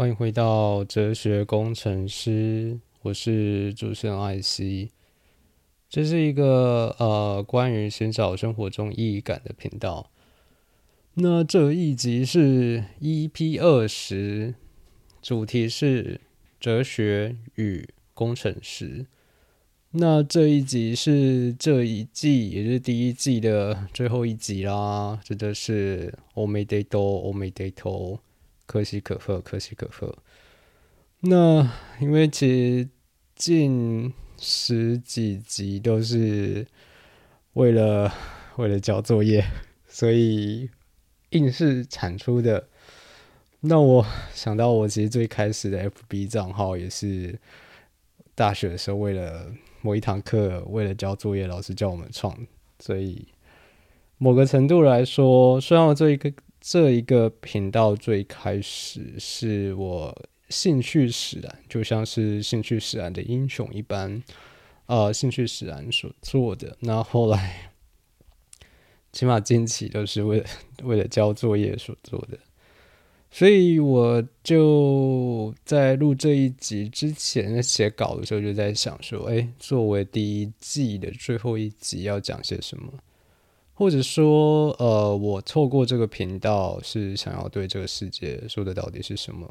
欢迎回到哲学工程师，我是主持人艾希。这是一个呃关于寻找生活中意义感的频道。那这一集是 EP 二十，主题是哲学与工程师。那这一集是这一季，也是第一季的最后一集啦。真的是欧美得多，欧美得多，可喜可贺，可喜可贺。那因为其实近十几集都是为了为了交作业，所以硬是产出的。那我想到，我其实最开始的 FB 账号也是大学的时候为了。某一堂课为了交作业，老师叫我们创，所以某个程度来说，虽然我这一个这一个频道最开始是我兴趣使然，就像是兴趣使然的英雄一般，呃，兴趣使然所做的。那后来 起码近期都是为了为了交作业所做的。所以我就在录这一集之前写稿的时候，就在想说，哎，作为第一季的最后一集要讲些什么，或者说，呃，我错过这个频道是想要对这个世界说的到底是什么？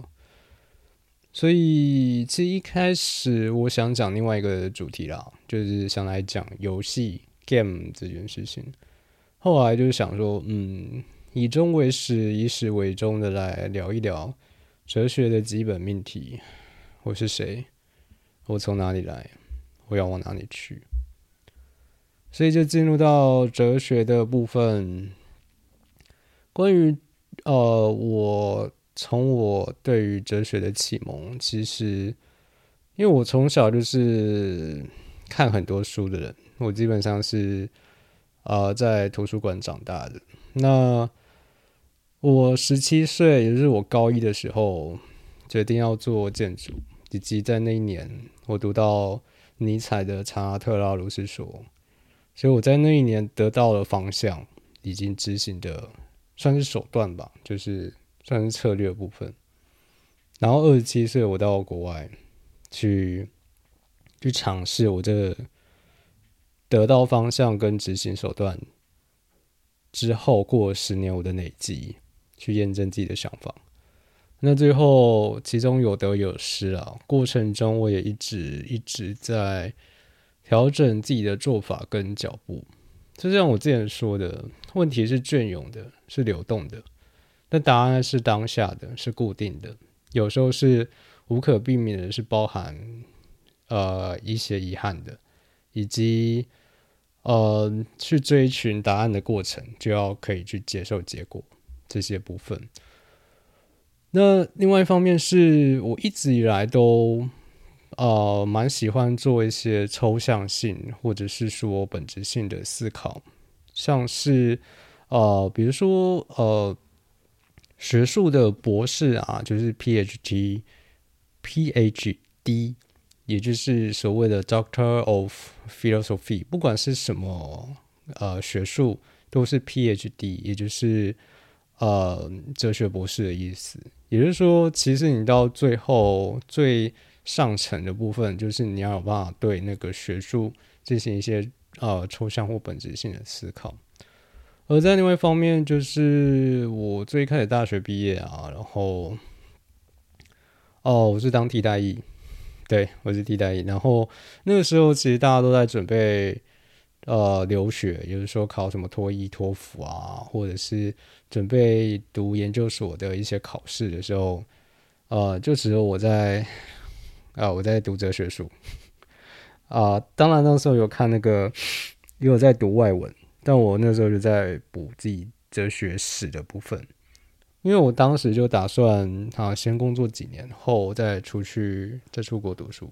所以其实一开始我想讲另外一个主题啦，就是想来讲游戏 game 这件事情，后来就是想说，嗯。以终为始，以始为终的来聊一聊哲学的基本命题。我是谁？我从哪里来？我要往哪里去？所以就进入到哲学的部分。关于呃，我从我对于哲学的启蒙，其实因为我从小就是看很多书的人，我基本上是呃在图书馆长大的。那我十七岁，也就是我高一的时候，决定要做建筑，以及在那一年，我读到尼采的《查特拉如是说》，所以我在那一年得到了方向，已经执行的算是手段吧，就是算是策略部分。然后二十七岁，我到国外去去尝试我这得到方向跟执行手段之后，过了十年我的累积。去验证自己的想法，那最后其中有得有失啊。过程中我也一直一直在调整自己的做法跟脚步。就像我之前说的，问题是隽永的，是流动的，但答案是当下的，是固定的。有时候是无可避免的，是包含呃一些遗憾的，以及呃去追寻答案的过程，就要可以去接受结果。这些部分，那另外一方面是我一直以来都呃蛮喜欢做一些抽象性或者是说本质性的思考，像是呃比如说呃学术的博士啊，就是 PhD，PhD，也就是所谓的 Doctor of Philosophy，不管是什么呃学术，都是 PhD，也就是。呃，哲学博士的意思，也就是说，其实你到最后最上层的部分，就是你要有办法对那个学术进行一些呃抽象或本质性的思考。而在另外一方面，就是我最开始大学毕业啊，然后哦，我是当替代役，对我是替代役，然后那个时候其实大家都在准备。呃，留学，也就是说考什么托一、托福啊，或者是准备读研究所的一些考试的时候，呃，就只有我在啊，我在读哲学书啊。当然那时候有看那个，也有在读外文，但我那时候就在补自己哲学史的部分，因为我当时就打算啊，先工作几年后再出去，再出国读书。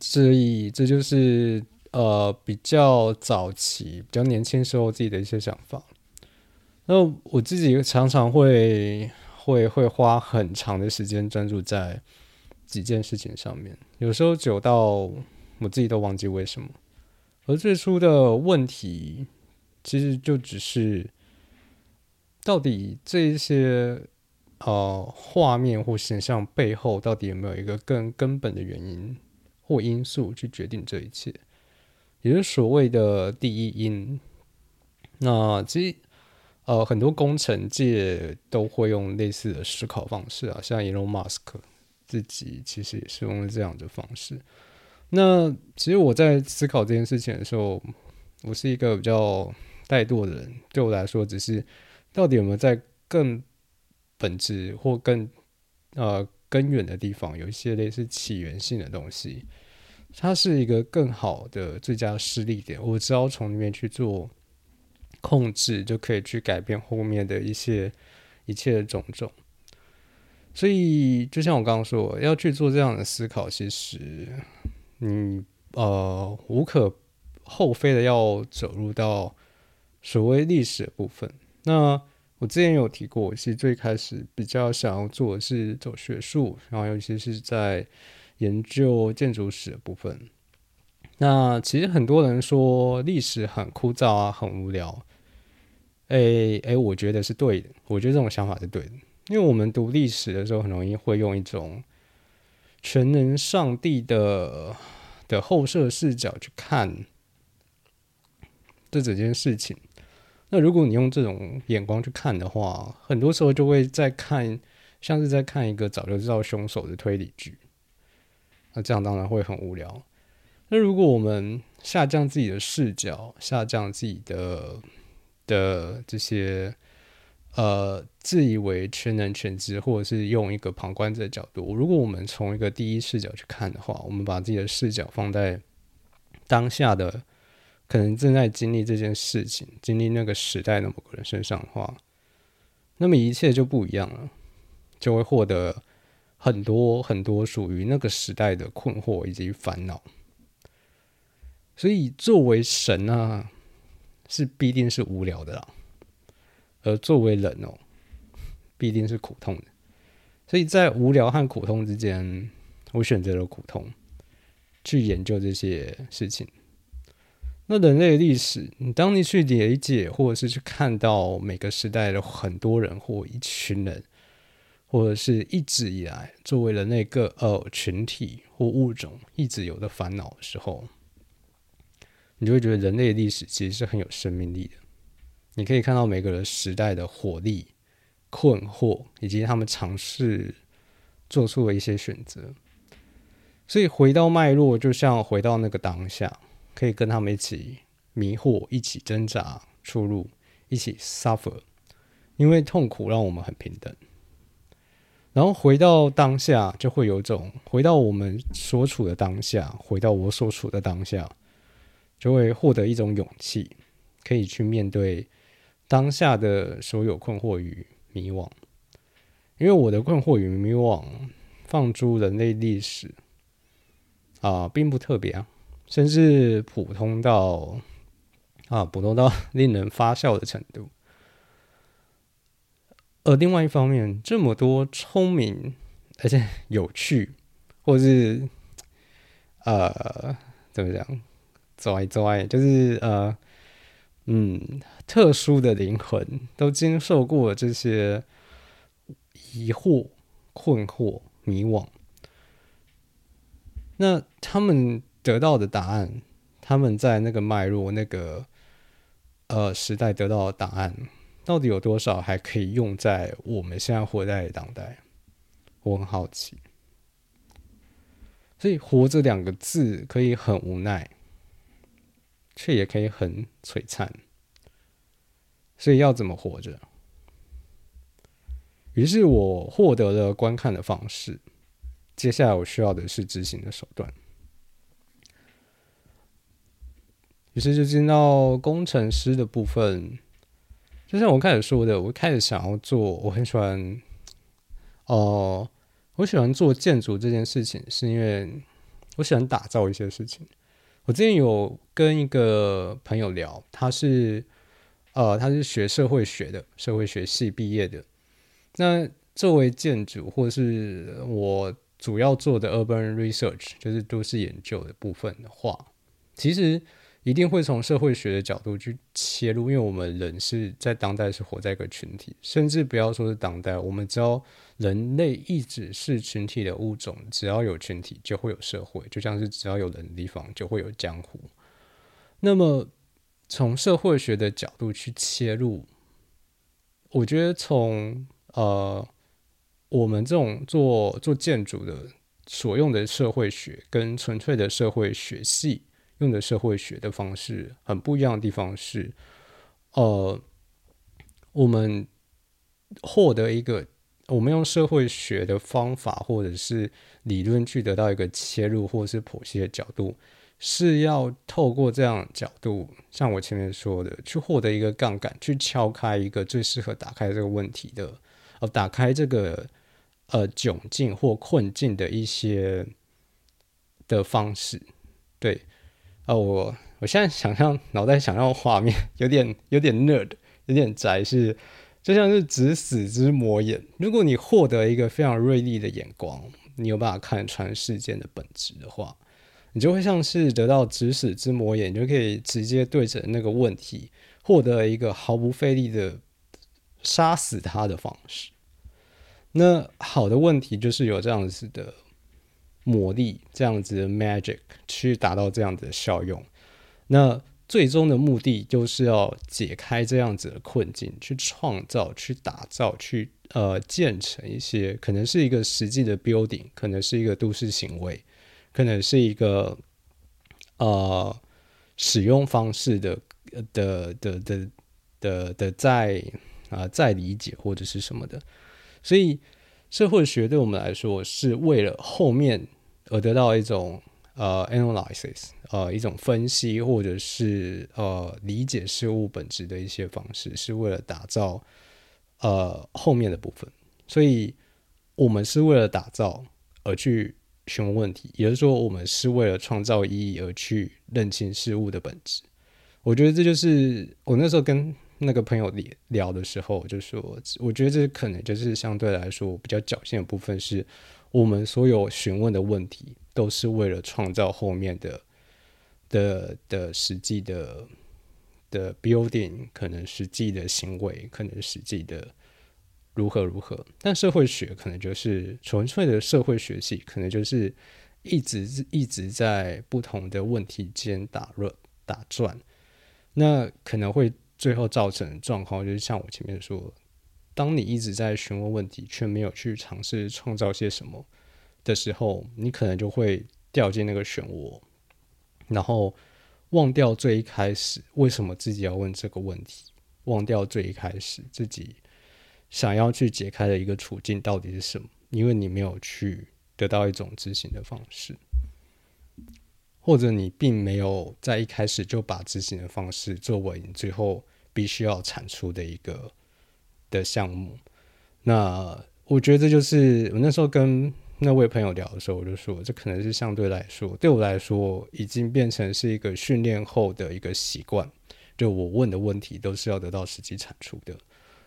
所以这就是。呃，比较早期、比较年轻时候自己的一些想法。那我自己常常会会会花很长的时间专注在几件事情上面，有时候久到我自己都忘记为什么。而最初的问题，其实就只是到底这些呃画面或现象背后到底有没有一个更根本的原因或因素去决定这一切，也就是所谓的第一因。那其实呃很多工程界都会用类似的思考方式啊，像 Elon Musk 自己其实也是用了这样的方式。那其实我在思考这件事情的时候，我是一个比较怠惰的人。对我来说，只是到底有没有在更本质或更呃根源的地方，有一些类似起源性的东西，它是一个更好的最佳施力点。我只要从里面去做控制，就可以去改变后面的一些一切的种种。所以，就像我刚刚说，要去做这样的思考，其实。你呃无可厚非的要走入到所谓历史的部分。那我之前有提过，其实最开始比较想要做的是走学术，然后尤其是在研究建筑史的部分。那其实很多人说历史很枯燥啊，很无聊。哎哎，我觉得是对的，我觉得这种想法是对的，因为我们读历史的时候，很容易会用一种。全能上帝的的后设视角去看这整件事情，那如果你用这种眼光去看的话，很多时候就会在看，像是在看一个早就知道凶手的推理剧，那这样当然会很无聊。那如果我们下降自己的视角，下降自己的的这些。呃，自以为全能全知，或者是用一个旁观者的角度。如果我们从一个第一视角去看的话，我们把自己的视角放在当下的可能正在经历这件事情、经历那个时代的某个人身上的话，那么一切就不一样了，就会获得很多很多属于那个时代的困惑以及烦恼。所以，作为神啊，是必定是无聊的啦。而作为人哦，必定是苦痛的，所以在无聊和苦痛之间，我选择了苦痛，去研究这些事情。那人类历史，你当你去理解，或者是去看到每个时代的很多人或一群人，或者是一直以来作为人类各呃群体或物种一直有的烦恼的时候，你就会觉得人类历史其实是很有生命力的。你可以看到每个人时代的活力、困惑，以及他们尝试做出了一些选择。所以回到脉络，就像回到那个当下，可以跟他们一起迷惑、一起挣扎出路、一起 suffer，因为痛苦让我们很平等。然后回到当下，就会有种回到我们所处的当下，回到我所处的当下，就会获得一种勇气，可以去面对。当下的所有困惑与迷惘，因为我的困惑与迷惘，放诸人类历史啊，并不特别啊，甚至普通到啊，普通到 令人发笑的程度。而另外一方面，这么多聪明而且有趣，或是呃，怎么讲，拽拽，就是呃。嗯，特殊的灵魂都经受过这些疑惑、困惑、迷惘，那他们得到的答案，他们在那个脉络、那个呃时代得到的答案，到底有多少还可以用在我们现在活在的当代？我很好奇。所以“活着”两个字可以很无奈。却也可以很璀璨，所以要怎么活着？于是我获得了观看的方式，接下来我需要的是执行的手段。于是就进到工程师的部分，就像我开始说的，我开始想要做，我很喜欢，哦，我喜欢做建筑这件事情，是因为我喜欢打造一些事情。我之前有跟一个朋友聊，他是呃，他是学社会学的，社会学系毕业的。那作为建筑，或是我主要做的 urban research，就是都市研究的部分的话，其实一定会从社会学的角度去切入，因为我们人是在当代是活在一个群体，甚至不要说是当代，我们知道人类一直是群体的物种，只要有群体就会有社会，就像是只要有人的地方就会有江湖。那么从社会学的角度去切入，我觉得从呃我们这种做做建筑的所用的社会学跟纯粹的社会学系。用的社会学的方式很不一样的地方是，呃，我们获得一个，我们用社会学的方法或者是理论去得到一个切入或者是剖析的角度，是要透过这样角度，像我前面说的，去获得一个杠杆，去敲开一个最适合打开这个问题的，呃，打开这个呃窘境或困境的一些的方式，对。啊，我我现在想象脑袋想象画面有点有点 nerd，有点宅，是就像是指死之魔眼。如果你获得一个非常锐利的眼光，你有办法看穿事件的本质的话，你就会像是得到指死之魔眼，你就可以直接对着那个问题，获得一个毫不费力的杀死他的方式。那好的问题就是有这样子的。魔力这样子的 magic 去达到这样的效用，那最终的目的就是要解开这样子的困境，去创造、去打造、去呃建成一些可能是一个实际的 building，可能是一个都市行为，可能是一个呃使用方式的的的的的的在啊在理解或者是什么的，所以社会学对我们来说是为了后面。而得到一种呃 analysis，呃一种分析或者是呃理解事物本质的一些方式，是为了打造呃后面的部分。所以，我们是为了打造而去询问问题，也就是说，我们是为了创造意义而去认清事物的本质。我觉得这就是我那时候跟那个朋友聊聊的时候，就说，我觉得这可能就是相对来说比较侥幸的部分是。我们所有询问的问题，都是为了创造后面的的的实际的的 building，可能实际的行为，可能实际的如何如何。但社会学可能就是纯粹的社会学系，可能就是一直一直在不同的问题间打热打转，那可能会最后造成状况，就是像我前面说。当你一直在询问问题，却没有去尝试创造些什么的时候，你可能就会掉进那个漩涡，然后忘掉最一开始为什么自己要问这个问题，忘掉最一开始自己想要去解开的一个处境到底是什么，因为你没有去得到一种执行的方式，或者你并没有在一开始就把执行的方式作为你最后必须要产出的一个。的项目，那我觉得这就是我那时候跟那位朋友聊的时候，我就说，这可能是相对来说，对我来说，已经变成是一个训练后的一个习惯。就我问的问题都是要得到实际产出的。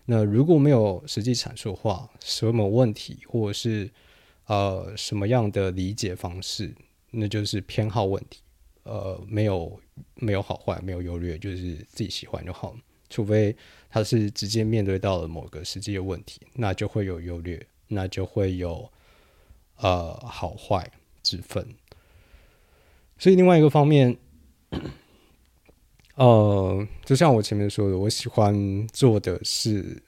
那如果没有实际产出的话，什么问题或者是呃什么样的理解方式，那就是偏好问题。呃，没有没有好坏，没有优劣，就是自己喜欢就好。除非他是直接面对到了某个实际的问题，那就会有优劣，那就会有呃好坏之分。所以另外一个方面，呃，就像我前面说的，我喜欢做的是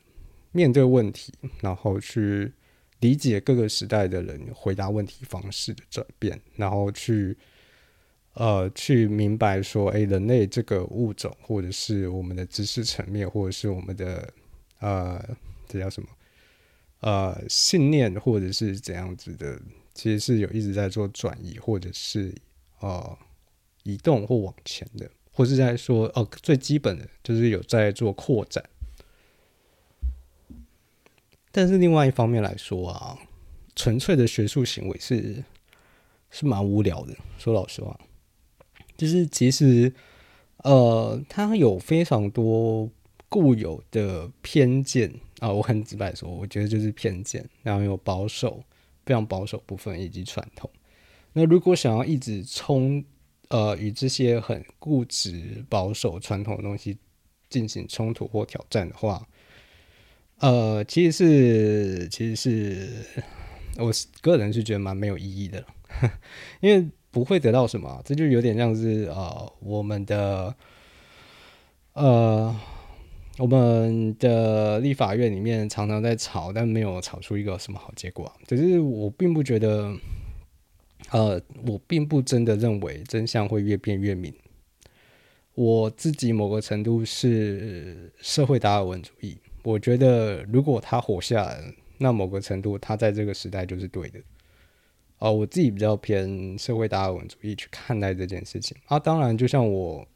面对问题，然后去理解各个时代的人回答问题方式的转变，然后去。呃，去明白说，哎，人类这个物种，或者是我们的知识层面，或者是我们的呃，这叫什么？呃，信念，或者是怎样子的，其实是有一直在做转移，或者是呃移动或往前的，或是在说哦，最基本的就是有在做扩展。但是另外一方面来说啊，纯粹的学术行为是是蛮无聊的，说老实话。就是其实，呃，他有非常多固有的偏见啊，我很直白说，我觉得就是偏见，然后有保守、非常保守部分以及传统。那如果想要一直冲呃与这些很固执、保守、传统的东西进行冲突或挑战的话，呃，其实是其实是我个人是觉得蛮没有意义的，因为不会得到什么，这就有点像是呃我们的呃。我们的立法院里面常常在吵，但没有吵出一个什么好结果。只是我并不觉得，呃，我并不真的认为真相会越辩越明。我自己某个程度是社会达尔文主义，我觉得如果他活下来，那某个程度他在这个时代就是对的。哦，我自己比较偏社会达尔文主义去看待这件事情。啊，当然，就像我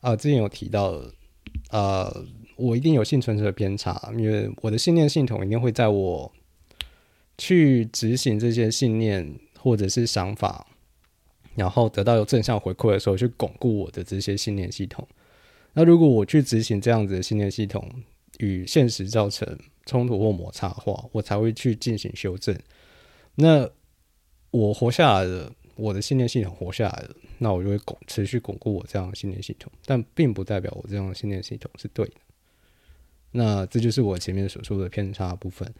啊之前有提到。呃，我一定有幸存者的偏差，因为我的信念系统一定会在我去执行这些信念或者是想法，然后得到有正向回馈的时候，去巩固我的这些信念系统。那如果我去执行这样子的信念系统与现实造成冲突或摩擦的话，我才会去进行修正。那我活下来的。我的信念系统活下来了，那我就会巩持续巩固我这样的信念系统，但并不代表我这样的信念系统是对的。那这就是我前面所说的偏差部分。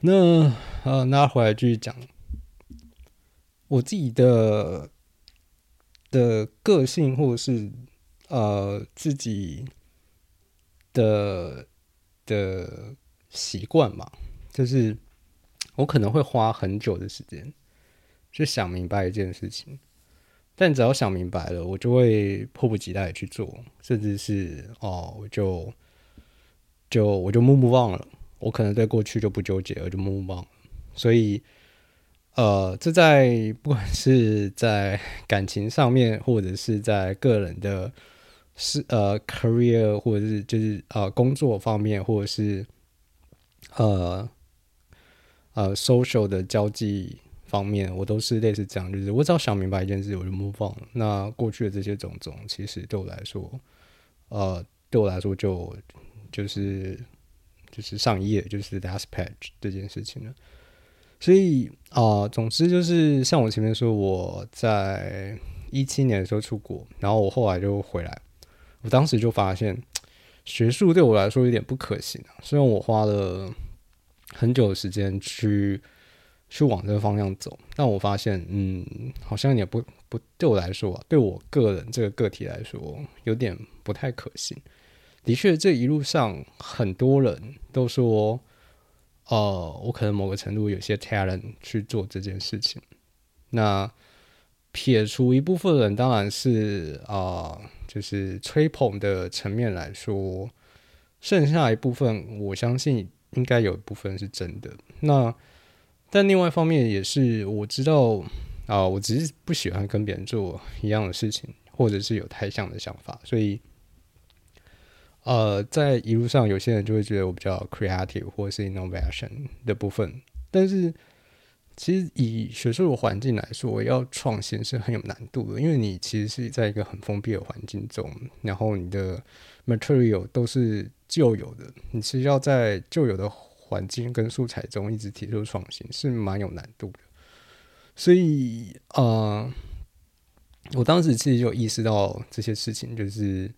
那呃，拿回来继续讲，我自己的的个性或是呃自己的的习惯嘛，就是我可能会花很久的时间。去想明白一件事情，但只要想明白了，我就会迫不及待的去做，甚至是哦，我就就我就目不忘了，我可能对过去就不纠结了，就目不忘了。所以，呃，这在不管是在感情上面，或者是在个人的是呃 career，或者是就是呃工作方面，或者是呃呃 social 的交际。方面我都是类似这样，就是我只要想明白一件事，我就 move on。那过去的这些种种，其实对我来说，呃，对我来说就就是就是上一页就是 last page 这件事情了。所以啊，总之就是像我前面说，我在一七年的时候出国，然后我后来就回来，我当时就发现学术对我来说有点不可行。虽然我花了很久的时间去。去往这个方向走，但我发现，嗯，好像也不不对我来说，对我个人这个个体来说，有点不太可信。的确，这一路上很多人都说，呃，我可能某个程度有些 talent 去做这件事情。那撇除一部分人，当然是啊，就是吹捧的层面来说，剩下一部分，我相信应该有一部分是真的。那但另外一方面也是我知道啊，我只是不喜欢跟别人做一样的事情，或者是有太像的想法，所以呃，在一路上有些人就会觉得我比较 creative 或是 innovation 的部分。但是其实以学术的环境来说，要创新是很有难度的，因为你其实是在一个很封闭的环境中，然后你的 material 都是旧有的，你是要在旧有的。环境跟素材中一直提出创新是蛮有难度的，所以呃，我当时其实就意识到这些事情，就是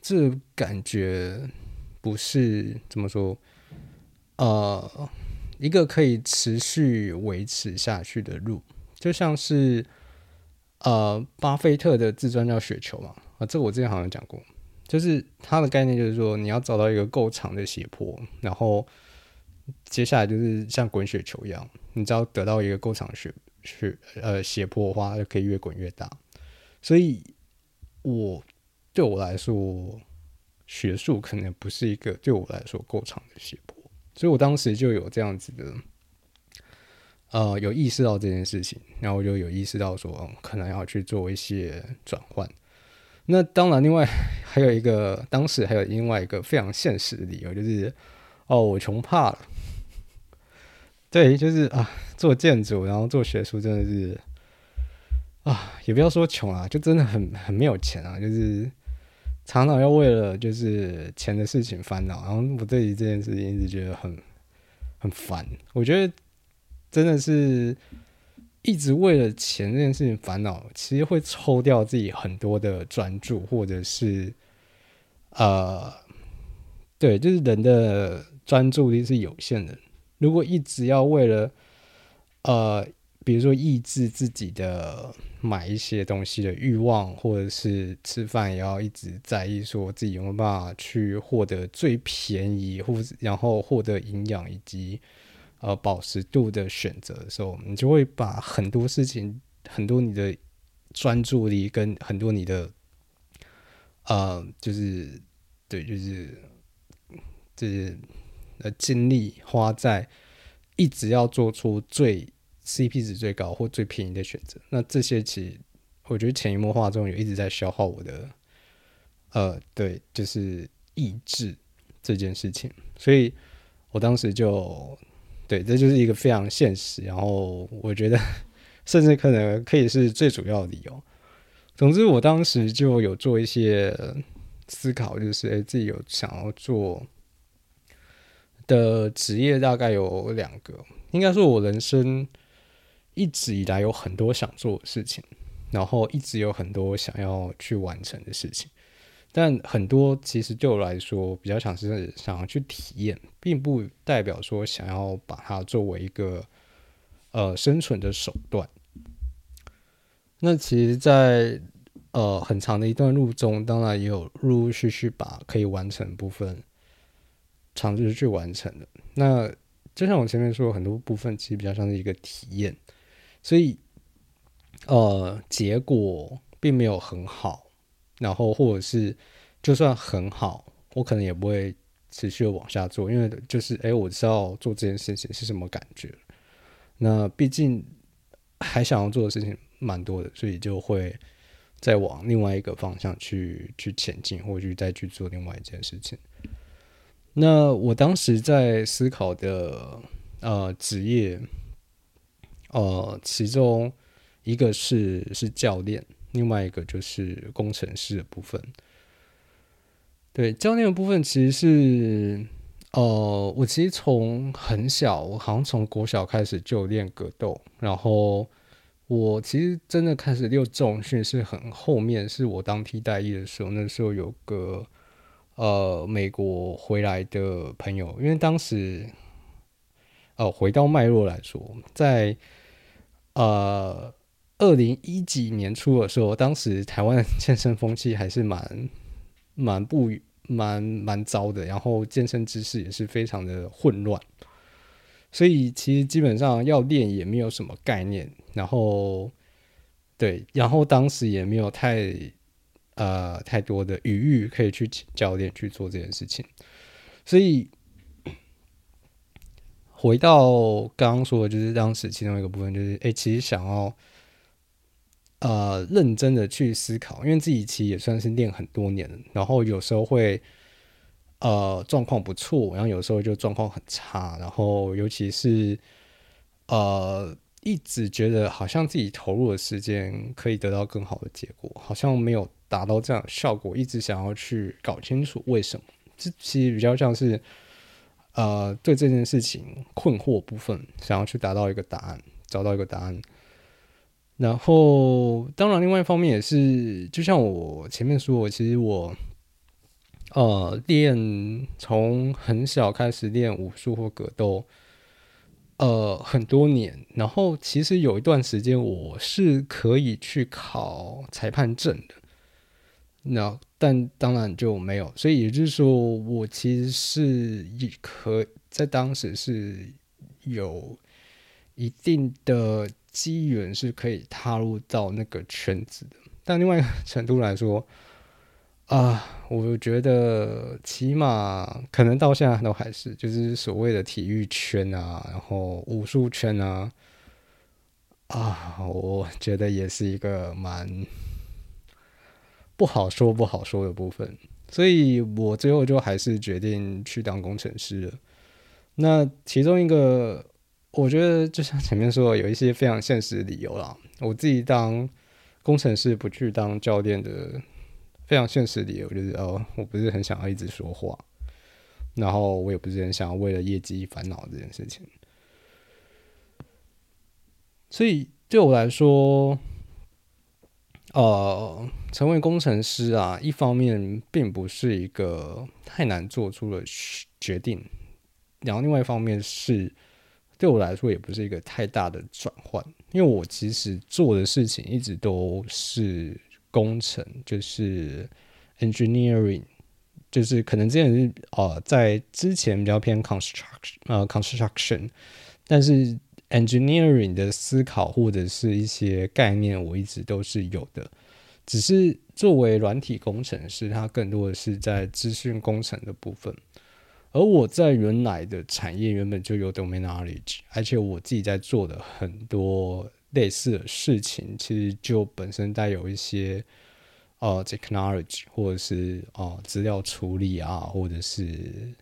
这感觉不是怎么说，呃，一个可以持续维持下去的路，就像是呃，巴菲特的自传叫《雪球》嘛，啊，这我之前好像讲过，就是他的概念就是说，你要找到一个够长的斜坡，然后。接下来就是像滚雪球一样，你只要得到一个够长的雪雪呃斜坡的话，就可以越滚越大。所以，我对我来说，学术可能不是一个对我来说够长的斜坡。所以我当时就有这样子的，呃，有意识到这件事情，然后我就有意识到说，可能要去做一些转换。那当然，另外 还有一个，当时还有另外一个非常现实的理由，就是哦，我穷怕了。对，就是啊，做建筑，然后做学术，真的是啊，也不要说穷啊，就真的很很没有钱啊，就是常常要为了就是钱的事情烦恼，然后我对于这件事情一直觉得很很烦。我觉得真的是一直为了钱这件事情烦恼，其实会抽掉自己很多的专注，或者是呃，对，就是人的专注力是有限的。如果一直要为了呃，比如说抑制自己的买一些东西的欲望，或者是吃饭也要一直在意说自己有没有办法去获得最便宜，或然后获得营养以及。呃，保湿度的选择的时候，你就会把很多事情、很多你的专注力跟很多你的呃，就是对，就是就是呃精力花在一直要做出最 CP 值最高或最便宜的选择。那这些其实我觉得潜移默化中有一直在消耗我的呃，对，就是意志这件事情。所以我当时就。对，这就是一个非常现实，然后我觉得，甚至可能可以是最主要的理由。总之，我当时就有做一些思考，就是诶，自己有想要做的职业，大概有两个。应该说，我人生一直以来有很多想做的事情，然后一直有很多想要去完成的事情。但很多其实对我来说比较想是想要去体验，并不代表说想要把它作为一个呃生存的手段。那其实，在呃很长的一段路中，当然也有陆陆续续把可以完成部分尝试去完成的。那就像我前面说，很多部分其实比较像是一个体验，所以呃结果并没有很好。然后，或者是就算很好，我可能也不会持续的往下做，因为就是哎，我知道做这件事情是什么感觉。那毕竟还想要做的事情蛮多的，所以就会再往另外一个方向去去前进，或者去再去做另外一件事情。那我当时在思考的呃职业，呃，其中一个是是教练。另外一个就是工程师的部分，对教练的部分，其实是，呃，我其实从很小，我好像从国小开始就练格斗，然后我其实真的开始练重训是很后面，是我当替代役的时候，那时候有个呃美国回来的朋友，因为当时，哦，回到脉络来说，在呃。二零一几年初的时候，当时台湾健身风气还是蛮蛮不蛮蛮糟的，然后健身知识也是非常的混乱，所以其实基本上要练也没有什么概念，然后对，然后当时也没有太呃太多的余裕可以去教练去做这件事情，所以回到刚刚说的，就是当时其中一个部分，就是哎，其实想要。呃，认真的去思考，因为自己其实也算是练很多年，然后有时候会呃状况不错，然后有时候就状况很差，然后尤其是呃一直觉得好像自己投入的时间可以得到更好的结果，好像没有达到这样的效果，一直想要去搞清楚为什么，这其实比较像是呃对这件事情困惑部分，想要去达到一个答案，找到一个答案。然后，当然，另外一方面也是，就像我前面说，其实我，呃，练从很小开始练武术或格斗，呃，很多年。然后，其实有一段时间我是可以去考裁判证的，那但当然就没有。所以也就是说，我其实是一可在当时是有一定的。机缘是可以踏入到那个圈子的，但另外一个 程度来说，啊，我觉得起码可能到现在都还是就是所谓的体育圈啊，然后武术圈啊，啊，我觉得也是一个蛮不好说不好说的部分，所以我最后就还是决定去当工程师了。那其中一个。我觉得就像前面说，有一些非常现实的理由啦。我自己当工程师不去当教练的非常现实理由，就是哦，我不是很想要一直说话，然后我也不是很想要为了业绩烦恼这件事情。所以对我来说，呃，成为工程师啊，一方面并不是一个太难做出的决定，然后另外一方面是对我来说也不是一个太大的转换，因为我其实做的事情一直都是工程，就是 engineering，就是可能之前是呃在之前比较偏 construction，呃 construction，但是。engineering 的思考或者是一些概念，我一直都是有的。只是作为软体工程师，它更多的是在资讯工程的部分。而我在原来的产业原本就有 domain knowledge，而且我自己在做的很多类似的事情，其实就本身带有一些呃 technology 或者是啊资料处理啊，或者是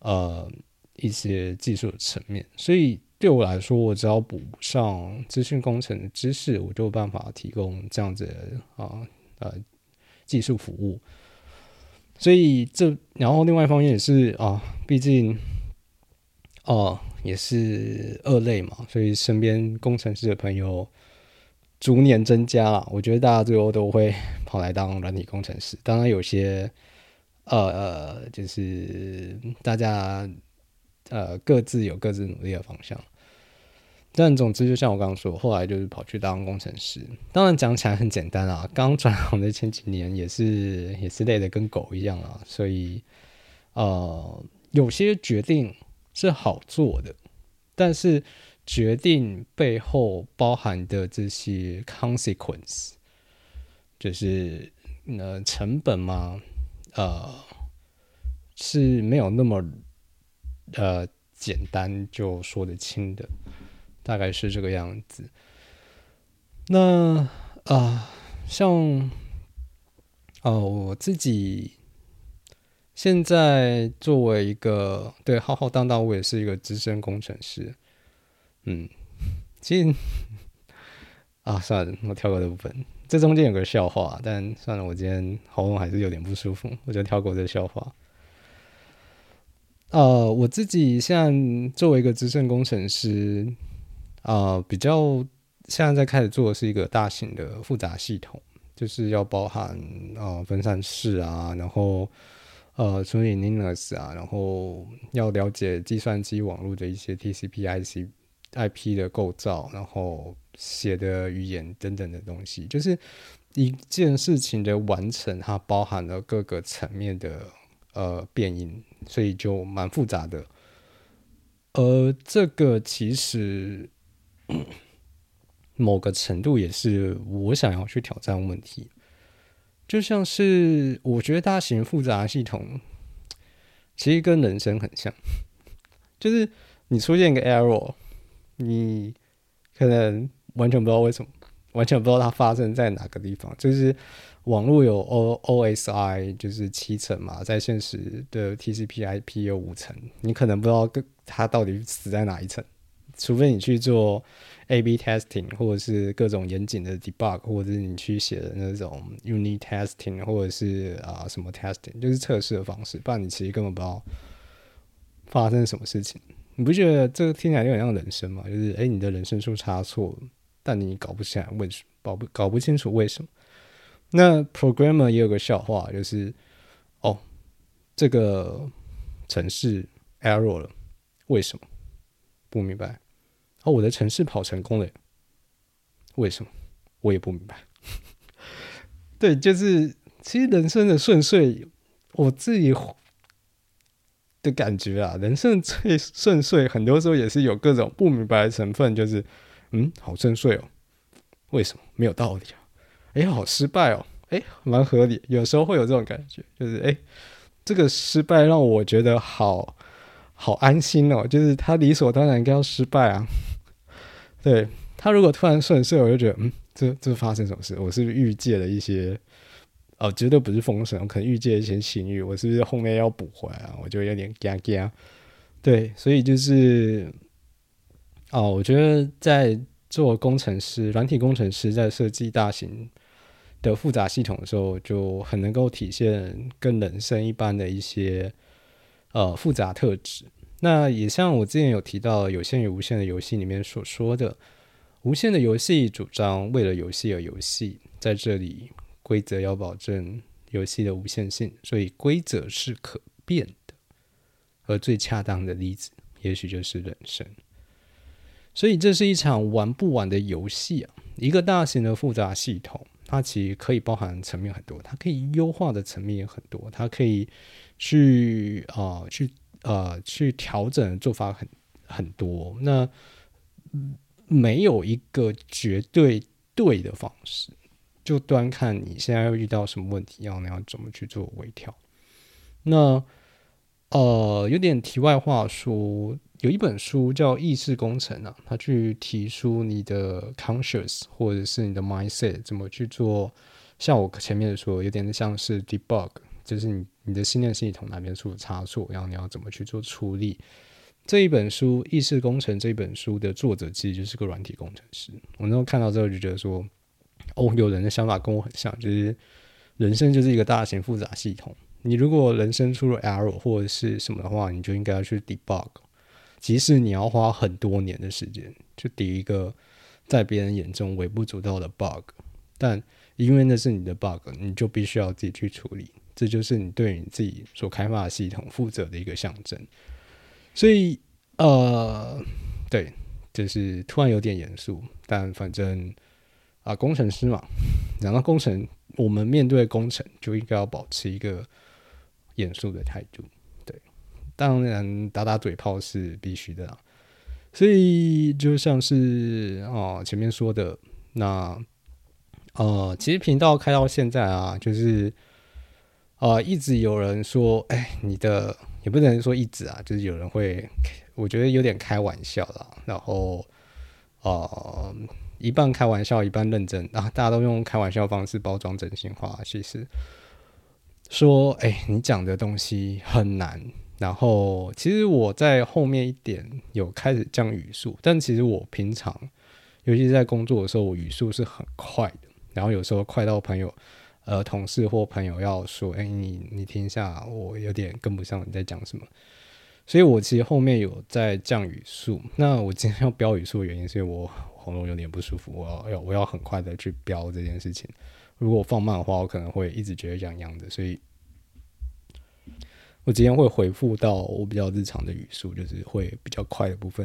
呃一些技术的层面，所以。对我来说，我只要补上资讯工程的知识，我就有办法提供这样子啊呃技术服务。所以这，然后另外一方面也是啊，毕竟哦也是二类嘛，所以身边工程师的朋友逐年增加了。我觉得大家最后都会跑来当软体工程师。当然有些呃呃，就是大家呃各自有各自努力的方向。但总之，就像我刚刚说，后来就是跑去当工程师。当然讲起来很简单啊，刚转行的前几年也是也是累的跟狗一样啊。所以，呃，有些决定是好做的，但是决定背后包含的这些 consequence，就是呃成本嘛，呃是没有那么呃简单就说得清的。大概是这个样子。那啊，像哦，我自己现在作为一个对浩浩荡荡，我也是一个资深工程师。嗯，其实啊，算了，我跳过这部分。这中间有个笑话，但算了，我今天喉咙还是有点不舒服，我就跳过这个笑话。呃，我自己现在作为一个资深工程师。啊，比较现在在开始做的是一个大型的复杂系统，就是要包含啊分散式啊，然后呃处理 Linux 啊，然后要了解计算机网络的一些 TCP、IC、IP 的构造，然后写的语言等等的东西，就是一件事情的完成，它包含了各个层面的呃变音，所以就蛮复杂的。而这个其实。某个程度也是我想要去挑战问题，就像是我觉得大型复杂系统其实跟人生很像，就是你出现一个 error，你可能完全不知道为什么，完全不知道它发生在哪个地方。就是网络有 O O S I 就是七层嘛，在现实的 T C P I P 有五层，你可能不知道它到底死在哪一层。除非你去做 A/B testing，或者是各种严谨的 debug，或者是你去写的那种 unit testing，或者是啊什么 testing，就是测试的方式，不然你其实根本不知道发生什么事情。你不觉得这个听起来有点像人生吗？就是哎，你的人生出差错，但你搞不起来为什，搞不搞不清楚为什么？那 programmer 也有个笑话，就是哦，这个程式 error 了，为什么？不明白。哦，我的城市跑成功了，为什么？我也不明白。对，就是其实人生的顺遂，我自己的感觉啊，人生最顺遂，很多时候也是有各种不明白的成分。就是，嗯，好顺遂哦，为什么？没有道理啊。哎，好失败哦，哎，蛮合理。有时候会有这种感觉，就是哎，这个失败让我觉得好好安心哦，就是他理所当然应该要失败啊。对他如果突然顺遂，我就觉得，嗯，这这发生什么事？我是不是预借了一些，哦，绝对不是封神，我可能预借一些信誉，我是不是后面要补回来啊？我就有点尴尬。对，所以就是，哦，我觉得在做工程师、软体工程师在设计大型的复杂系统的时候，就很能够体现跟人生一般的一些呃复杂特质。那也像我之前有提到有限与无限的游戏里面所说的，无限的游戏主张为了游戏而游戏，在这里规则要保证游戏的无限性，所以规则是可变的。而最恰当的例子，也许就是人生。所以这是一场玩不完的游戏啊！一个大型的复杂系统，它其实可以包含层面很多，它可以优化的层面也很多，它可以去啊去呃去调整的做法很很多。那没有一个绝对对的方式，就端看你现在又遇到什么问题，要你要怎么去做微调。那呃，有点题外话说。有一本书叫《意识工程》啊，它去提出你的 conscious 或者是你的 mindset 怎么去做。像我前面说，有点像是 debug，就是你你的信念系统哪边出了差错，然后你要怎么去做处理。这一本书《意识工程》这本书的作者其实就是个软体工程师。我那时候看到之后就觉得说，哦，有人的想法跟我很像，就是人生就是一个大型复杂系统。你如果人生出了 error 或者是什么的话，你就应该要去 debug。即使你要花很多年的时间，去抵一个在别人眼中微不足道的 bug，但因为那是你的 bug，你就必须要自己去处理，这就是你对你自己所开发的系统负责的一个象征。所以，呃，对，就是突然有点严肃，但反正啊，工程师嘛，讲到工程，我们面对工程就应该要保持一个严肃的态度。对当然，打打嘴炮是必须的啦，所以就像是哦前面说的，那呃，其实频道开到现在啊，就是呃一直有人说，哎，你的也不能说一直啊，就是有人会，我觉得有点开玩笑啦，然后呃一半开玩笑，一半认真啊，大家都用开玩笑方式包装真心话，其实说，哎，你讲的东西很难。然后，其实我在后面一点有开始降语速，但其实我平常，尤其是在工作的时候，我语速是很快的。然后有时候快到朋友、呃同事或朋友要说：“哎，你你听一下，我有点跟不上你在讲什么。”所以我其实后面有在降语速。那我今天要标语速的原因，是因为我 喉咙有点不舒服，我要要我要很快的去标这件事情。如果放慢的话，我可能会一直觉得痒痒的，所以。我今天会回复到我比较日常的语速，就是会比较快的部分。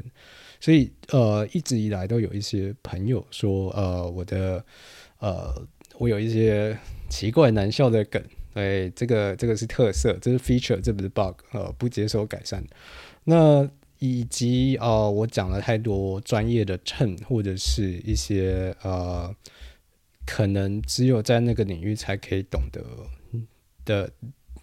所以呃，一直以来都有一些朋友说，呃，我的呃，我有一些奇怪难笑的梗，哎，这个这个是特色，这是 feature，这不是 bug，呃，不接受改善。那以及呃，我讲了太多专业的称，或者是一些呃，可能只有在那个领域才可以懂得的。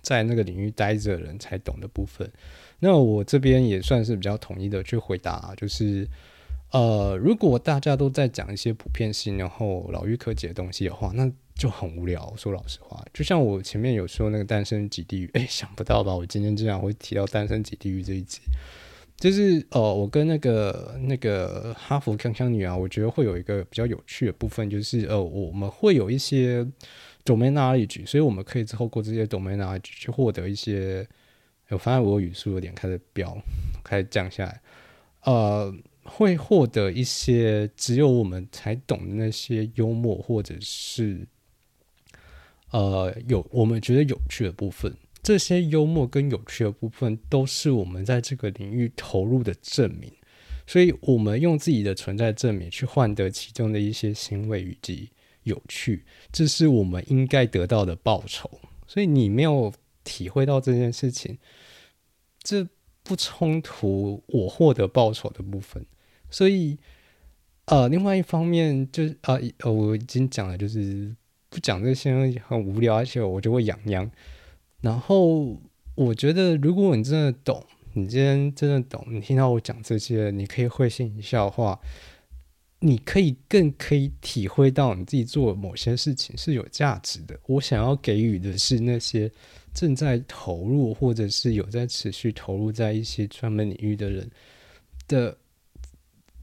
在那个领域待着的人才懂的部分，那我这边也算是比较统一的去回答，就是呃，如果大家都在讲一些普遍性，然后老于可解的东西的话，那就很无聊。说老实话，就像我前面有说那个单身即地狱，哎，想不到吧？我今天竟然会提到单身即地狱这一集，就是呃，我跟那个那个哈佛锵锵女啊，我觉得会有一个比较有趣的部分，就是呃，我们会有一些。domain knowledge，所以我们可以透过这些 domain knowledge 去获得一些。我发现我语速有点开始飙，开始降下来。呃，会获得一些只有我们才懂的那些幽默，或者是呃有我们觉得有趣的部分。这些幽默跟有趣的部分，都是我们在这个领域投入的证明。所以我们用自己的存在证明，去换得其中的一些欣慰以及。有趣，这是我们应该得到的报酬。所以你没有体会到这件事情，这不冲突我获得报酬的部分。所以，呃，另外一方面就是，呃，我已经讲了，就是不讲这些很无聊，而且我就会痒痒。然后，我觉得如果你真的懂，你今天真的懂，你听到我讲这些，你可以会心一笑的话。你可以更可以体会到你自己做某些事情是有价值的。我想要给予的是那些正在投入或者是有在持续投入在一些专门领域的人的，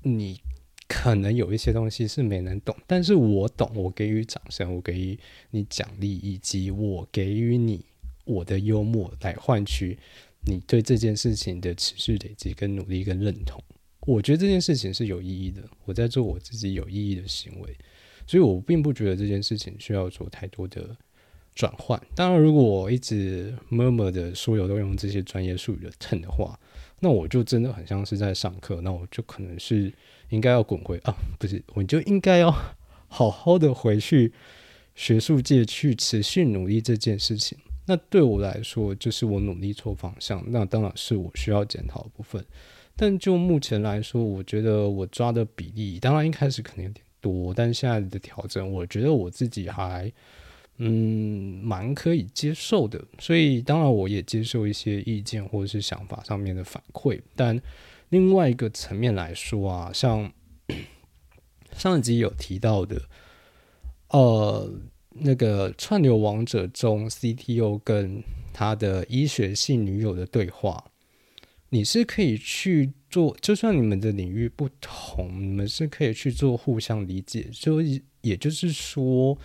你可能有一些东西是没能懂，但是我懂，我给予掌声，我给予你奖励，以及我给予你我的幽默来换取你对这件事情的持续累积跟努力跟认同。我觉得这件事情是有意义的，我在做我自己有意义的行为，所以我并不觉得这件事情需要做太多的转换。当然，如果我一直默默的所有都用这些专业术语的 蹭的话，那我就真的很像是在上课，那我就可能是应该要滚回啊，不是，我就应该要 好好的回去学术界去持续努力这件事情。那对我来说，就是我努力错方向，那当然是我需要检讨的部分。但就目前来说，我觉得我抓的比例，当然一开始可能有点多，但现在的调整，我觉得我自己还嗯蛮可以接受的。所以当然我也接受一些意见或者是想法上面的反馈。但另外一个层面来说啊，像 上一集有提到的，呃，那个串流王者中 CTO 跟他的医学系女友的对话。你是可以去做，就算你们的领域不同，你们是可以去做互相理解。就也就是说，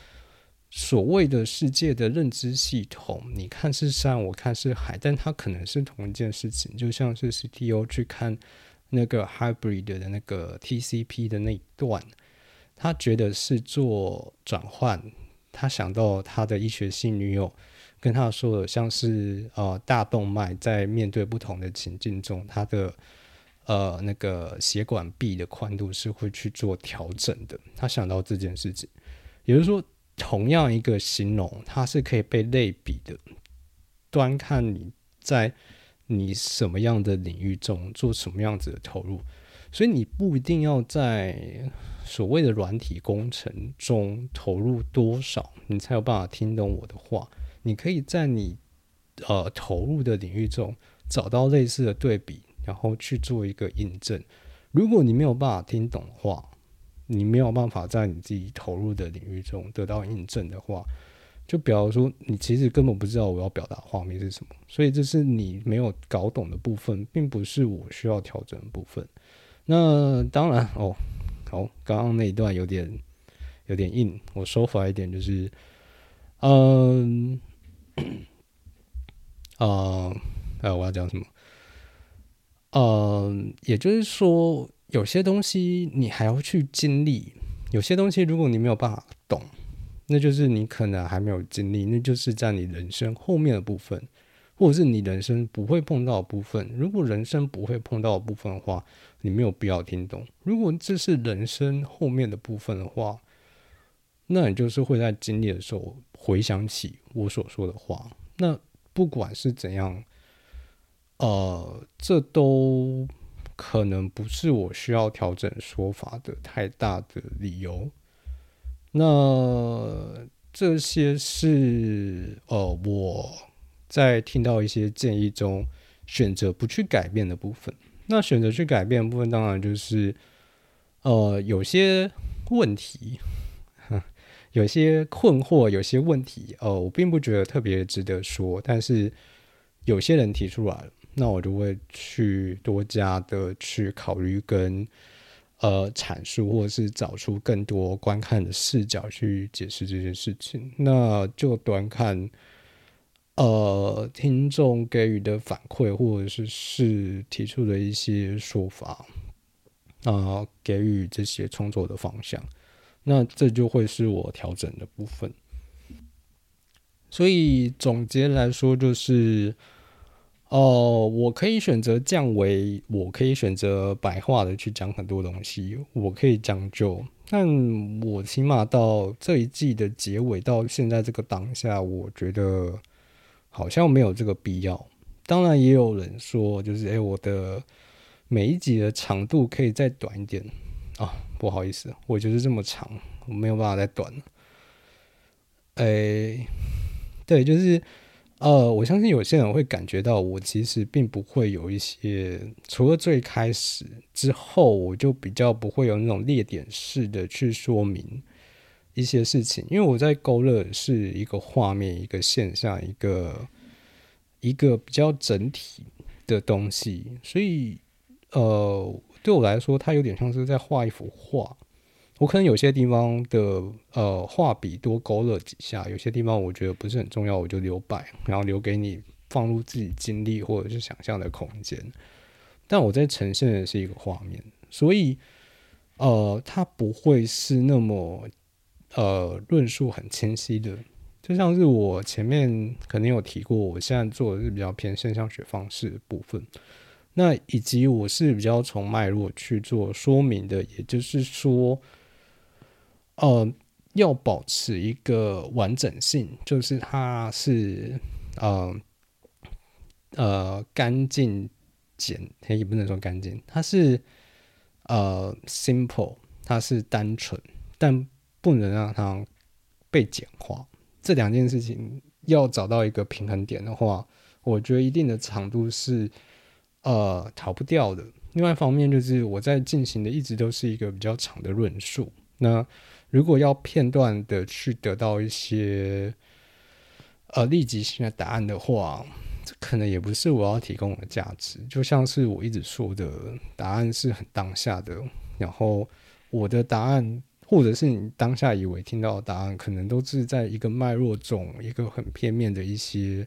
所谓的世界的认知系统，你看是山，我看是海，但它可能是同一件事情。就像是 CTO 去看那个 Hybrid 的那个 TCP 的那一段，他觉得是做转换，他想到他的医学系女友。跟他说的像是呃大动脉在面对不同的情境中，它的呃那个血管壁的宽度是会去做调整的。他想到这件事情，也就是说，同样一个形容，它是可以被类比的。端看你在你什么样的领域中做什么样子的投入，所以你不一定要在所谓的软体工程中投入多少，你才有办法听懂我的话。你可以在你呃投入的领域中找到类似的对比，然后去做一个印证。如果你没有办法听懂的话，你没有办法在你自己投入的领域中得到印证的话，就比方说你其实根本不知道我要表达画面是什么，所以这是你没有搞懂的部分，并不是我需要调整的部分。那当然哦，好，刚刚那一段有点有点硬，我说法一点就是，嗯。啊，哎，我要讲什么？嗯，也就是说，有些东西你还要去经历，有些东西如果你没有办法懂，那就是你可能还没有经历，那就是在你人生后面的部分，或者是你人生不会碰到的部分。如果人生不会碰到的部分的话，你没有必要听懂。如果这是人生后面的部分的话，那你就是会在经历的时候。回想起我所说的话，那不管是怎样，呃，这都可能不是我需要调整说法的太大的理由。那这些是呃我在听到一些建议中选择不去改变的部分。那选择去改变的部分，当然就是呃有些问题。有些困惑，有些问题，呃，我并不觉得特别值得说，但是有些人提出来了，那我就会去多加的去考虑跟呃阐述，或者是找出更多观看的视角去解释这件事情。那就端看呃听众给予的反馈，或者是是提出的一些说法，啊，给予这些创作的方向。那这就会是我调整的部分，所以总结来说就是，哦，我可以选择降维，我可以选择白话的去讲很多东西，我可以将就，但我起码到这一季的结尾，到现在这个当下，我觉得好像没有这个必要。当然，也有人说，就是诶，我的每一集的长度可以再短一点啊。不好意思，我就是这么长，我没有办法再短了。哎，对，就是呃，我相信有些人会感觉到，我其实并不会有一些，除了最开始之后，我就比较不会有那种列点式的去说明一些事情，因为我在勾勒是一个画面、一个现象、一个一个比较整体的东西，所以呃。对我来说，它有点像是在画一幅画。我可能有些地方的呃画笔多勾勒几下，有些地方我觉得不是很重要，我就留白，然后留给你放入自己经历或者是想象的空间。但我在呈现的是一个画面，所以呃，它不会是那么呃论述很清晰的。就像是我前面肯定有提过，我现在做的是比较偏现象学方式的部分，那以及我是比较从脉络去做说明的，也就是说，呃，要保持一个完整性，就是它是呃呃干净简，也不能说干净，它是呃 simple，它是单纯，但不能让它被简化。这两件事情要找到一个平衡点的话，我觉得一定的长度是呃逃不掉的。另外一方面就是我在进行的一直都是一个比较长的论述。那如果要片段的去得到一些呃立即性的答案的话，这可能也不是我要提供的价值。就像是我一直说的，答案是很当下的，然后我的答案。或者是你当下以为听到的答案，可能都是在一个脉络中，一个很片面的一些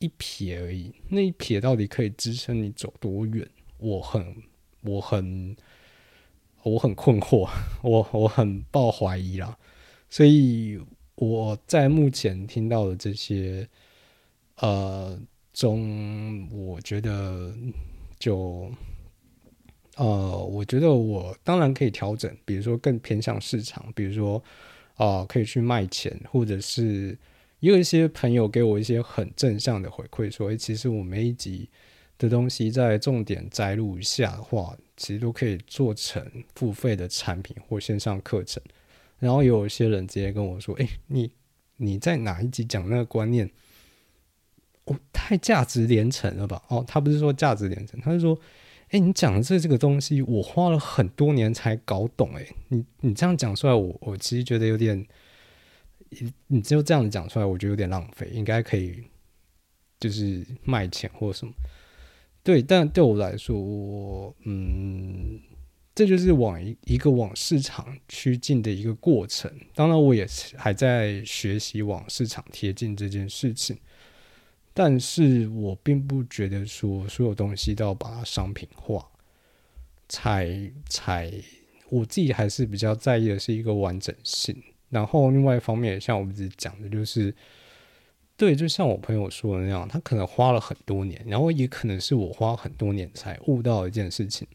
一撇而已。那一撇到底可以支撑你走多远？我很、我很、我很困惑，我我很抱怀疑啦。所以我在目前听到的这些呃中，我觉得就。呃，我觉得我当然可以调整，比如说更偏向市场，比如说啊，可以去卖钱，或者是也有一些朋友给我一些很正向的回馈，说，其实我每一集的东西在重点摘录一下的话，其实都可以做成付费的产品或线上课程。然后有一些人直接跟我说，哎，你你在哪一集讲那个观念，哦，太价值连城了吧？哦，他不是说价值连城，他是说。哎，你讲的这这个东西，我花了很多年才搞懂。哎，你你这样讲出来，我我其实觉得有点，你你就这样子讲出来，我觉得有点浪费。应该可以，就是卖钱或什么。对，但对我来说，我嗯，这就是往一一个往市场趋近的一个过程。当然，我也还在学习往市场贴近这件事情。但是我并不觉得说所有东西都要把它商品化，才才我自己还是比较在意的是一个完整性。然后另外一方面，像我们直讲的，就是对，就像我朋友说的那样，他可能花了很多年，然后也可能是我花很多年才悟到一件事情。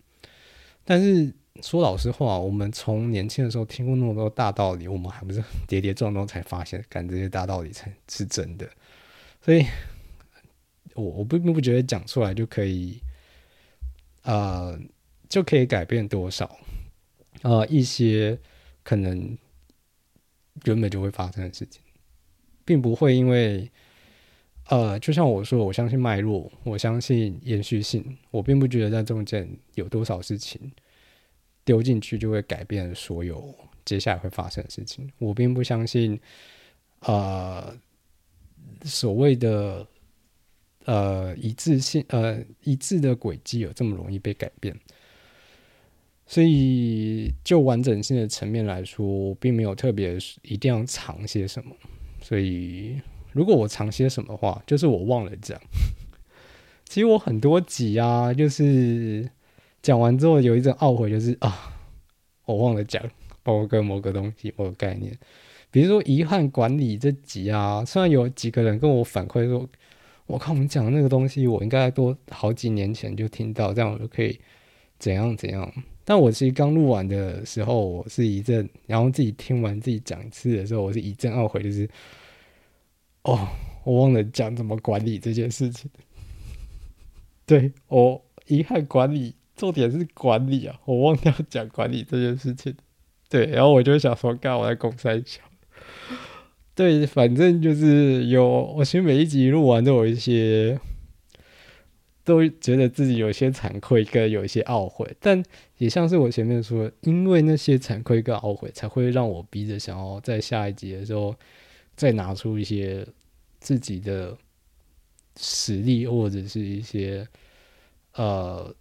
但是说老实话，我们从年轻的时候听过那么多大道理，我们还不是跌跌撞撞才发现，干这些大道理才是真的，所以。我我并不觉得讲出来就可以，呃，就可以改变多少，呃，一些可能原本就会发生的事情，并不会因为，呃，就像我说，我相信脉络，我相信延续性，我并不觉得在中间有多少事情丢进去就会改变所有接下来会发生的事情，我并不相信，呃，所谓的。呃，一致性，呃，一致的轨迹有这么容易被改变？所以就完整性的层面来说，并没有特别一定要藏些什么。所以如果我藏些什么话，就是我忘了讲。其实我很多集啊，就是讲完之后有一种懊悔，就是啊，我忘了讲包括跟某个东西，某个概念。比如说遗憾管理这集啊，虽然有几个人跟我反馈说。我看我们讲的那个东西，我应该多好几年前就听到，这样我就可以怎样怎样。但我其实刚录完的时候，我是一阵，然后自己听完自己讲一次的时候，我是一阵懊悔，就是哦，我忘了讲怎么管理这件事情。对我遗憾管理，重点是管理啊，我忘掉讲管理这件事情。对，然后我就想说，刚我在公三讲。对，反正就是有，我其实每一集录完都有一些，都觉得自己有些惭愧跟有一些懊悔，但也像是我前面说，因为那些惭愧跟懊悔，才会让我逼着想要在下一集的时候再拿出一些自己的实力或者是一些呃，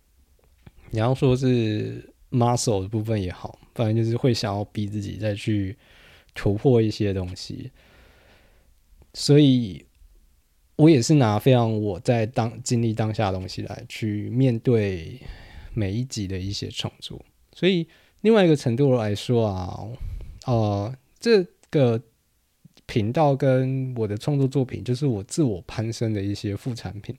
你要说是 muscle 的部分也好，反正就是会想要逼自己再去突破一些东西。所以，我也是拿非常我在当经历当下的东西来去面对每一集的一些创作，所以另外一个程度来说啊，呃，这个频道跟我的创作作品就是我自我攀升的一些副产品，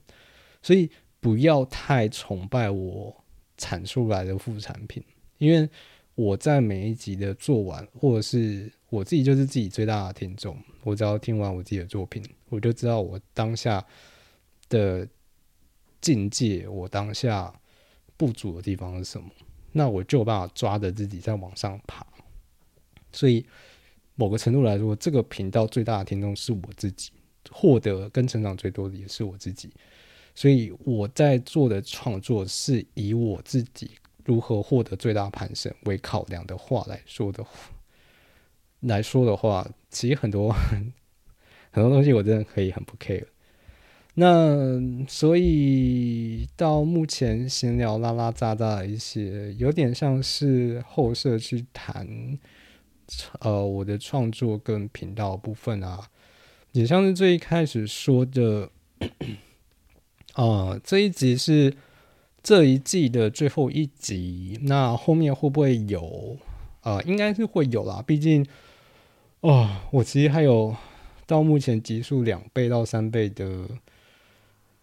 所以不要太崇拜我产出来的副产品，因为我在每一集的做完，或者是我自己就是自己最大的听众。我只要听完我自己的作品，我就知道我当下的境界，我当下不足的地方是什么。那我就有办法抓着自己在往上爬。所以，某个程度来说，这个频道最大的听众是我自己，获得跟成长最多的也是我自己。所以我在做的创作是以我自己如何获得最大攀升为考量的话来说的。来说的话，其实很多 很多东西我真的可以很不 care。那所以到目前闲聊拉拉杂杂的一些，有点像是后设去谈，呃，我的创作跟频道部分啊，也像是最一开始说的，啊，这一集是这一季的最后一集，那后面会不会有？呃，应该是会有啦，毕竟。哦，我其实还有到目前极速两倍到三倍的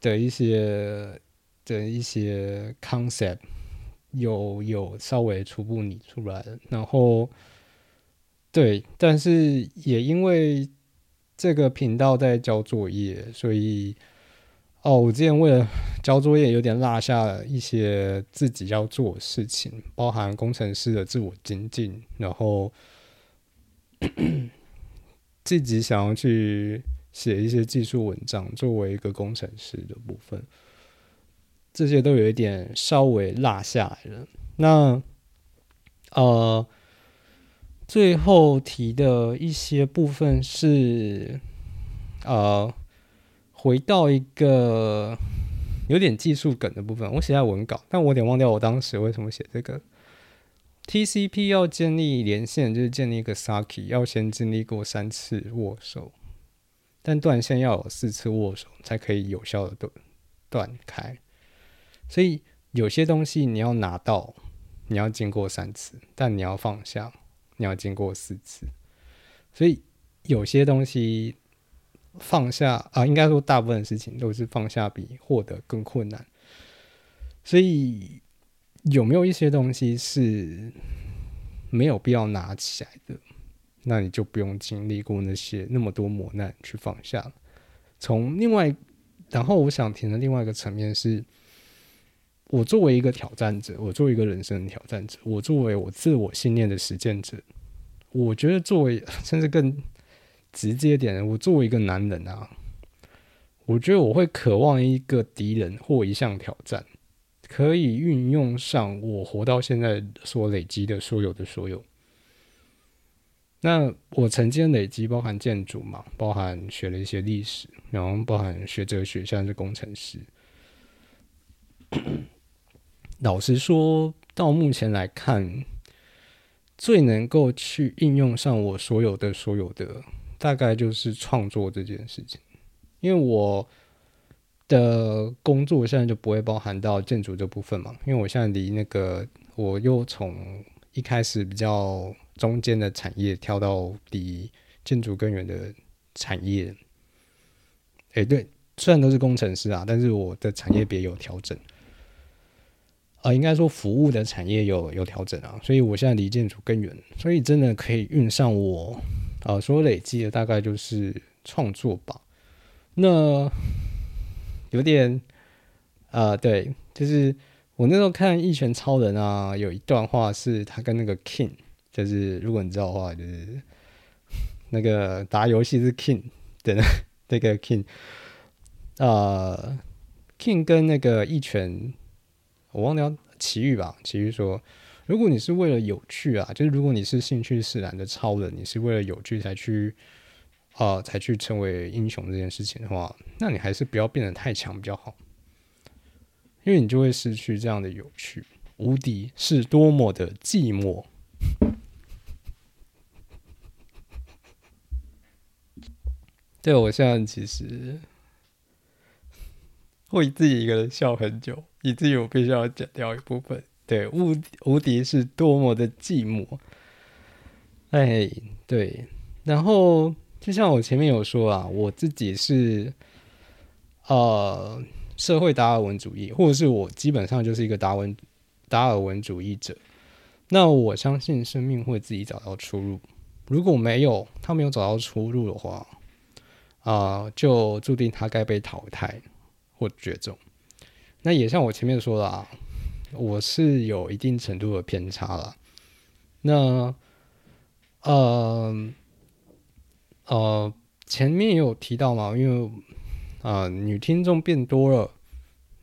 的一些的一些 concept 有有稍微初步拟出来，然后对，但是也因为这个频道在交作业，所以哦，我之前为了交作业有点落下了一些自己要做的事情，包含工程师的自我精进，然后。自己想要去写一些技术文章，作为一个工程师的部分，这些都有一点稍微落下来了。那呃，最后提的一些部分是呃，回到一个有点技术梗的部分。我写在文稿，但我有点忘掉我当时为什么写这个。TCP 要建立连线，就是建立一个 s a k i 要先经历过三次握手，但断线要有四次握手才可以有效的断断开。所以有些东西你要拿到，你要经过三次，但你要放下，你要经过四次。所以有些东西放下啊，应该说大部分事情都是放下比获得更困难。所以。有没有一些东西是没有必要拿起来的？那你就不用经历过那些那么多磨难去放下。从另外，然后我想提的另外一个层面是，我作为一个挑战者，我作为一个人生的挑战者，我作为我自我信念的实践者，我觉得作为甚至更直接点，我作为一个男人啊，我觉得我会渴望一个敌人或一项挑战。可以运用上我活到现在所累积的所有的所有。那我曾经累积包含建筑嘛，包含学了一些历史，然后包含学哲学，现在是工程师。老实说，到目前来看，最能够去应用上我所有的所有的，大概就是创作这件事情，因为我。的工作现在就不会包含到建筑这部分嘛？因为我现在离那个，我又从一开始比较中间的产业跳到离建筑根源的产业。哎，对，虽然都是工程师啊，但是我的产业别有调整。啊，应该说服务的产业有有调整啊，所以我现在离建筑更远，所以真的可以运上我啊所累积的大概就是创作吧。那。有点，啊，对，就是我那时候看《一拳超人》啊，有一段话是他跟那个 King，就是如果你知道的话，就是 那个打游戏是 King 的那个 King，啊，King 跟那个一拳，我忘掉奇遇吧，奇遇说，如果你是为了有趣啊，就是如果你是兴趣使然的超人，你是为了有趣才去。啊，才去成为英雄这件事情的话，那你还是不要变得太强比较好，因为你就会失去这样的有趣。无敌是多么的寂寞。对我现在其实会自己一个人笑很久，以至于我必须要剪掉一部分。对，无无敌是多么的寂寞。哎，对，然后就像我前面有说啊，我自己是呃社会达尔文主义，或者是我基本上就是一个达文达尔文主义者。那我相信生命会自己找到出路。如果没有他没有找到出路的话，啊，就注定他该被淘汰或绝种。那也像我前面说的啊，我是有一定程度的偏差了。那呃呃，前面也有提到嘛，因为啊女听众变多了，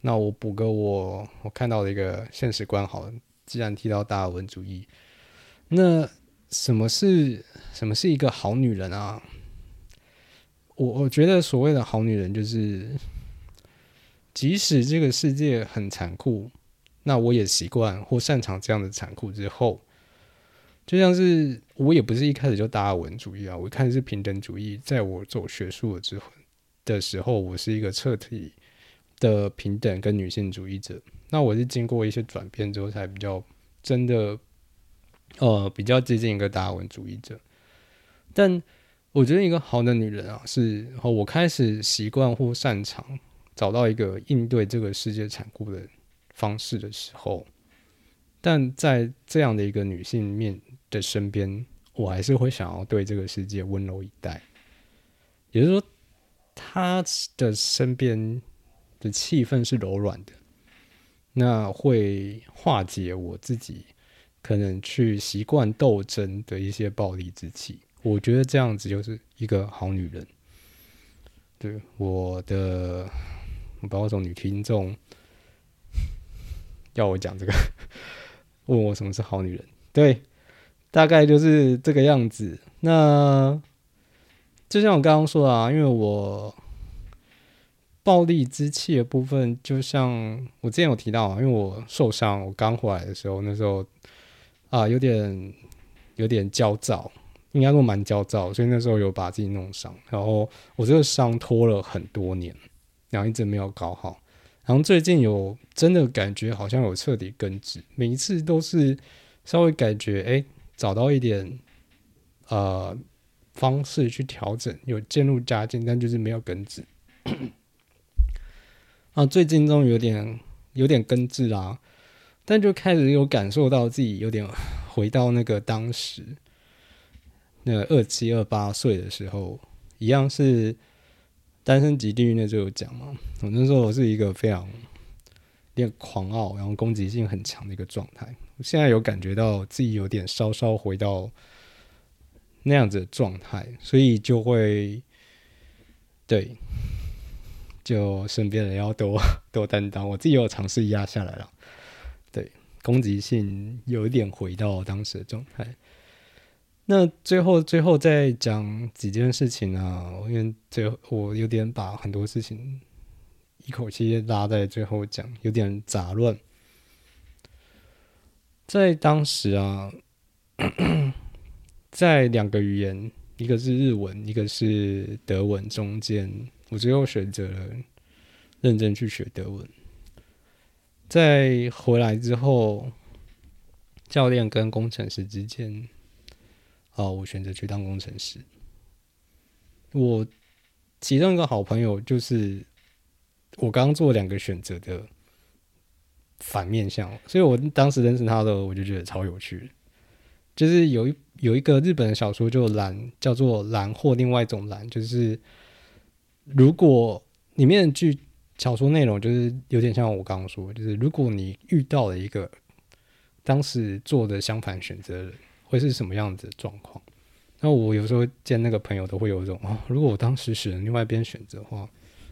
那我补个我我看到的一个现实观好了。既然提到达尔文主义，那什么是什么是一个好女人啊？我我觉得所谓的好女人，就是即使这个世界很残酷，那我也习惯或擅长这样的残酷之后，就像是我也不是一开始就达尔文主义啊，我开始是平等主义，在我走学术的之后的时候，我是一个彻底的平等跟女性主义者。那我是经过一些转变之后，才比较真的，呃，比较接近一个达尔文主义者。但我觉得一个好的女人啊，是我开始习惯或擅长找到一个应对这个世界残酷的方式的时候，但在这样的一个女性面的身边，我还是会想要对这个世界温柔以待。也就是说，她的身边的气氛是柔软的。那会化解我自己可能去习惯斗争的一些暴力之气，我觉得这样子就是一个好女人。对我的，包括种女听众要我讲这个，问我什么是好女人，对，大概就是这个样子。那就像我刚刚说的啊，因为我。暴力之气的部分，就像我之前有提到啊，因为我受伤，我刚回来的时候，那时候啊有点有点焦躁，应该说蛮焦躁，所以那时候有把自己弄伤，然后我这个伤拖了很多年，然后一直没有搞好，然后最近有真的感觉好像有彻底根治，每一次都是稍微感觉哎找到一点呃方式去调整，有渐入佳境，但就是没有根治。啊，最近终于有点有点根治啦，但就开始有感受到自己有点回到那个当时那二七二八岁的时候，一样是单身级地狱那就有讲嘛。我那时候我是一个非常有点狂傲，然后攻击性很强的一个状态。我现在有感觉到自己有点稍稍回到那样子的状态，所以就会对。就身边人要多 多担当，我自己有尝试压下来了。对，攻击性有一点回到当时的状态。那最后最后再讲几件事情啊，因为最后我有点把很多事情一口气拉在最后讲，有点杂乱。在当时啊，在两个语言，一个是日文，一个是德文中间。我最后选择了认真去学德文。在回来之后，教练跟工程师之间，啊，我选择去当工程师。我其中一个好朋友就是我刚做两个选择的反面相，所以我当时认识他的，我就觉得超有趣。就是有一有一个日本的小说，就蓝叫做蓝或另外一种蓝，就是。如果里面句小说内容就是有点像我刚刚说，就是如果你遇到了一个当时做的相反选择，会是什么样子的状况？那我有时候见那个朋友都会有一种哦，如果我当时选另外一边选择的话，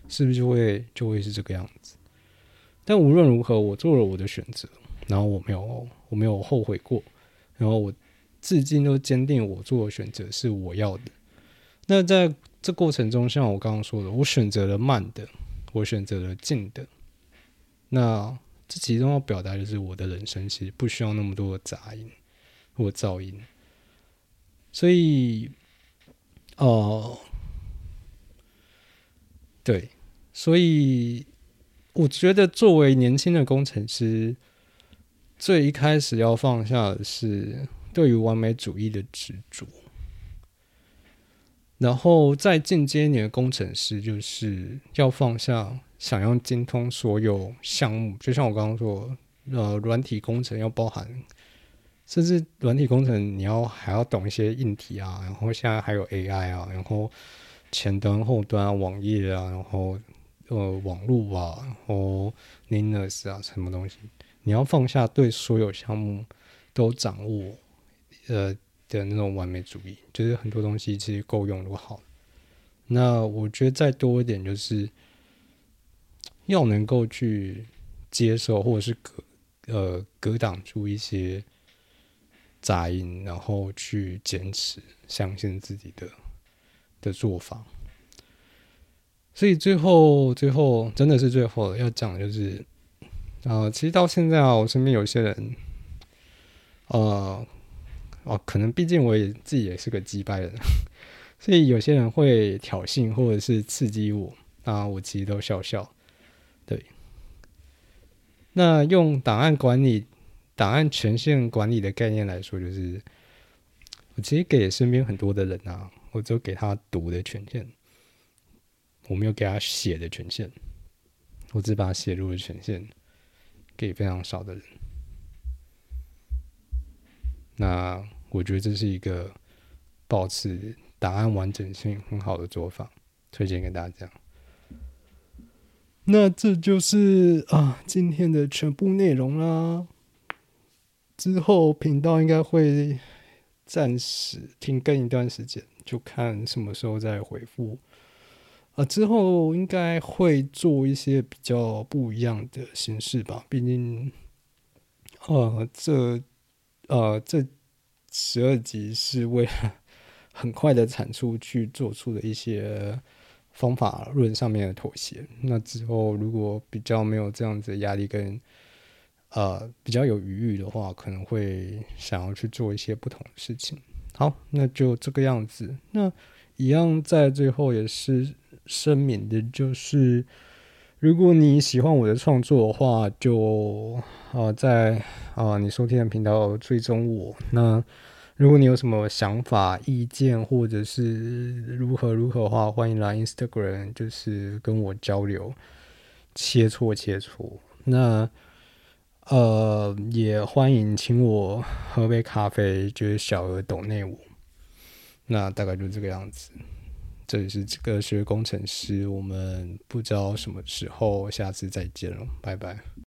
是不是就会就会是这个样子？但无论如何，我做了我的选择，然后我没有我没有后悔过，然后我至今都坚定我做的选择是我要的。那在这过程中，像我刚刚说的，我选择了慢的，我选择了静的。那这其中要表达的是，我的人生其实不需要那么多的杂音或噪音。所以，哦，对，所以我觉得作为年轻的工程师，最一开始要放下的是对于完美主义的执着。然后再进阶你的工程师，就是要放下想要精通所有项目，就像我刚刚说，呃，软体工程要包含，甚至软体工程你要还要懂一些硬体啊，然后现在还有 AI 啊，然后前端、后端啊、网页啊，然后呃网络啊，然后 Linux 啊，什么东西，你要放下对所有项目都掌握，呃。的那种完美主义，就是很多东西其实够用就好。那我觉得再多一点，就是要能够去接受，或者是隔呃隔挡住一些杂音，然后去坚持相信自己的的做法。所以最后最后真的是最后要讲的，就是啊，其实到现在啊，我身边有些人，呃。哦，可能毕竟我也自己也是个击败人，所以有些人会挑衅或者是刺激我，啊我其实都笑笑。对，那用档案管理、档案权限管理的概念来说，就是我其实给身边很多的人啊，我只有给他读的权限，我没有给他写的权限，我只把他写入的权限给非常少的人。那我觉得这是一个保持档案完整性很好的做法，推荐给大家。那这就是啊今天的全部内容啦。之后频道应该会暂时停更一段时间，就看什么时候再回复。啊，之后应该会做一些比较不一样的形式吧，毕竟，呃，这。呃，这十二集是为了 很快的产出去做出的一些方法论上面的妥协。那之后如果比较没有这样子的压力跟呃比较有余裕的话，可能会想要去做一些不同的事情。好，那就这个样子。那一样在最后也是声明的，就是。如果你喜欢我的创作的话，就啊在啊你收听的频道追踪我。那如果你有什么想法、意见，或者是如何如何的话，欢迎来 Instagram，就是跟我交流，切磋切磋。那呃也欢迎请我喝杯咖啡，就是小额抖内我。那大概就这个样子。这里是这个学工程师，我们不知道什么时候下次再见了，拜拜。